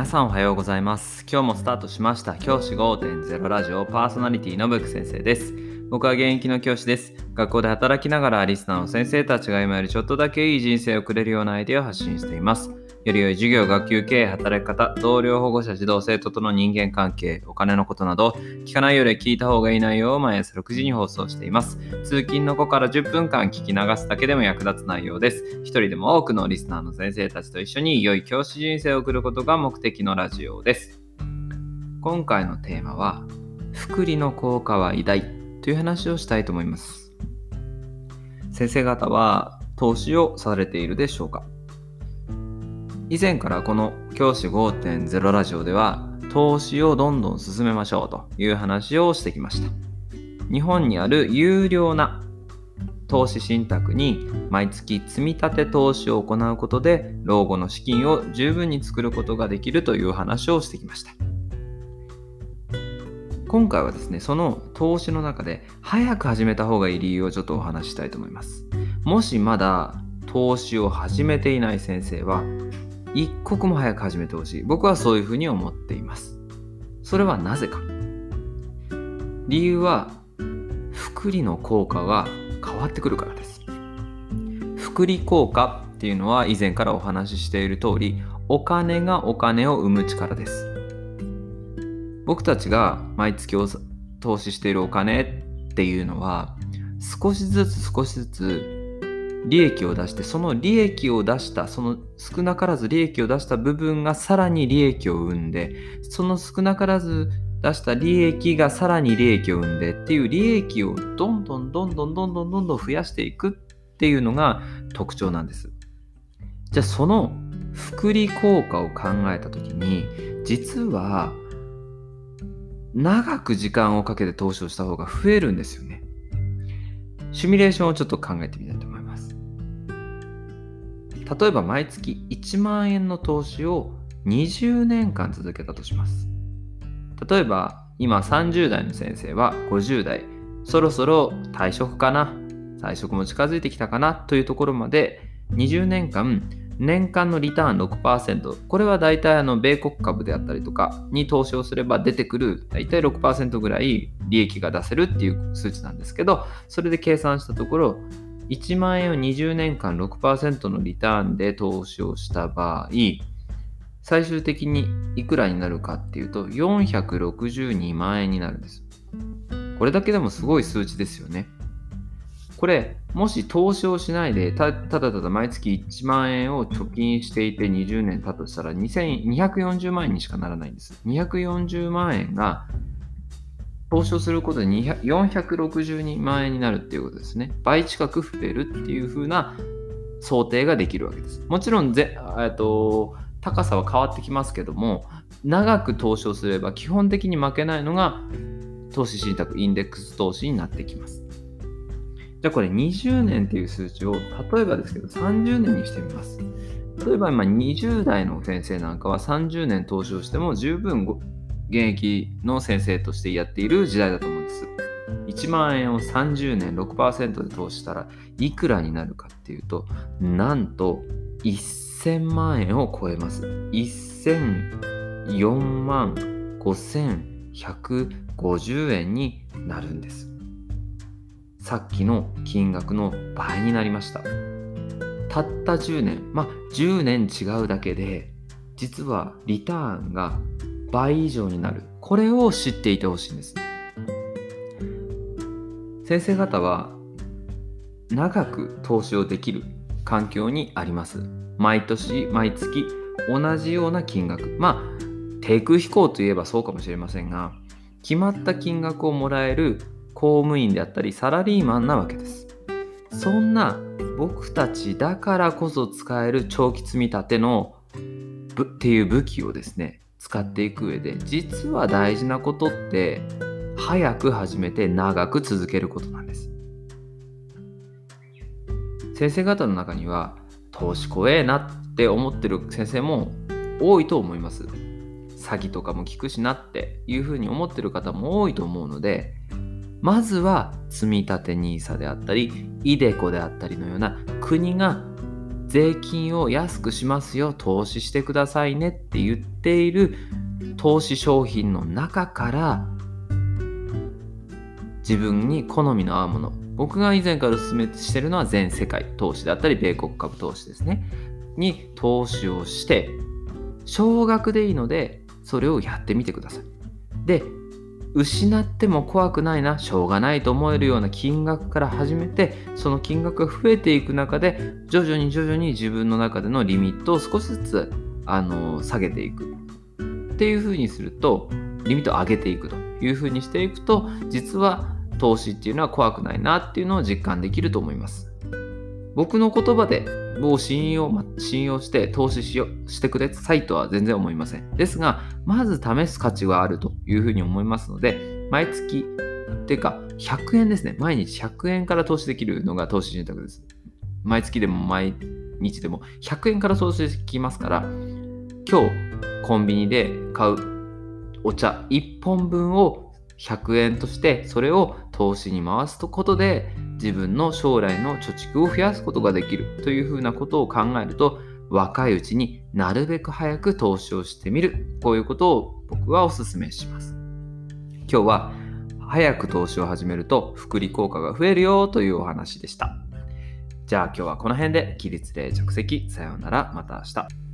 皆さんおはようございます。今日もスタートしました。教師5.0ラジオパーソナリティのブック先生です。僕は現役の教師です。学校で働きながらリスナーの先生たちが今よりちょっとだけいい人生をくれるようなアイデアを発信しています。より良い授業、学級経営、働き方、同僚、保護者、児童、生徒との人間関係、お金のことなど、聞かないより聞いた方がいい内容を毎朝6時に放送しています。通勤の子から10分間聞き流すだけでも役立つ内容です。一人でも多くのリスナーの先生たちと一緒に良い教師人生を送ることが目的のラジオです。今回のテーマは、福利の効果は偉大という話をしたいと思います。先生方は投資をされているでしょうか？以前からこの教師5.0ラジオでは投資をどんどん進めましょうという話をしてきました。日本にある有料な投資信託に毎月積み立て投資を行うことで老後の資金を十分に作ることができるという話をしてきました。今回はですね、その投資の中で早く始めた方がいい理由をちょっとお話ししたいと思います。もしまだ投資を始めていない先生は一刻も早く始めてほしい。僕はそういうふうに思っています。それはなぜか。理由は、福利の効果が変わってくるからです。福利効果っていうのは以前からお話ししている通り、お金がお金を生む力です。僕たちが毎月投資しているお金っていうのは、少しずつ少しずつ利益を出してその利益を出したその少なからず利益を出した部分がさらに利益を生んでその少なからず出した利益がさらに利益を生んでっていう利益をどんどんどんどんどんどんどんどん増やしていくっていうのが特徴なんです。じゃあその複利効果を考えた時に実は長く時間をかけて投資をした方が増えるんですよね。シミュレーションをちょっと考えてみたいと思います。例えば毎月1万円の投資を20年間続けたとします。例えば今30代の先生は50代、そろそろ退職かな、退職も近づいてきたかなというところまで20年間年間のリターン6%これは大体あの米国株であったりとかに投資をすれば出てくる大体6%ぐらい利益が出せるっていう数値なんですけどそれで計算したところ1万円を20年間6%のリターンで投資をした場合、最終的にいくらになるかっていうと、462万円になるんです。これだけでもすごい数値ですよね。これ、もし投資をしないでた、ただただ毎月1万円を貯金していて20年経ったとしたら240万円にしかならないんです。240万円が投資をすることで462万円になるっていうことですね。倍近く増えるっていう風な想定ができるわけです。もちろんぜ、えっと、高さは変わってきますけども、長く投資をすれば基本的に負けないのが投資信託インデックス投資になってきます。じゃあこれ20年っていう数値を例えばですけど30年にしてみます。例えば今20代の先生なんかは30年投資をしても十分現役の先生としてやっている時代だと思うんです。1万円を30年6%で投資したらいくらになるかっていうと、なんと1000万円を超えます。1004万5150円になるんです。さっきの金額の倍になりました。たった10年、まあ10年違うだけで、実はリターンが倍以上になる。これを知っていてほしいんです先生方は長く投資をできる環境にあります。毎年毎月同じような金額。まあ低空飛行といえばそうかもしれませんが決まった金額をもらえる公務員であったりサラリーマンなわけです。そんな僕たちだからこそ使える長期積み立てのっていう武器をですね使っていく上で実は大事なことって早く始めて長く続けることなんです。先生方の中には投資怖えなって思ってる先生も多いと思います。詐欺とかも効くしなっていうふうに思ってる方も多いと思うのでまずは積立 NISA であったり iDeCo であったりのような国が税金を安くしますよ投資してくださいねって言っている投資商品の中から自分に好みの合うもの僕が以前からお勧めしてるのは全世界投資だったり米国株投資ですね。に投資をして少額でいいのでそれをやってみてください。で失っても怖くないなしょうがないと思えるような金額から始めてその金額が増えていく中で徐々に徐々に自分の中でのリミットを少しずつあの下げていく。っていうふうにするとリミットを上げていくというふうにしていくと実は投資っていうのは怖くないなっていうのを実感できると思います。僕の言葉でを信用信用して投資しよしてくださいとは全然思いません。ですがまず試す価値はあるというふうに思いますので毎月っていうか100円ですね。毎日100円から投資できるのが投資信託です。毎月でも毎日でも100円から投資できますから今日コンビニで買うお茶1本分を100円としてそれを投資に回すことで自分の将来の貯蓄を増やすことができるというふうなことを考えると若いうちになるべく早く投資をしてみる。こういうことを僕はお勧めします。今日は早く投資を始めると複利効果が増えるよというお話でした。じゃあ今日はこの辺で起立例着席。さようなら。また明日。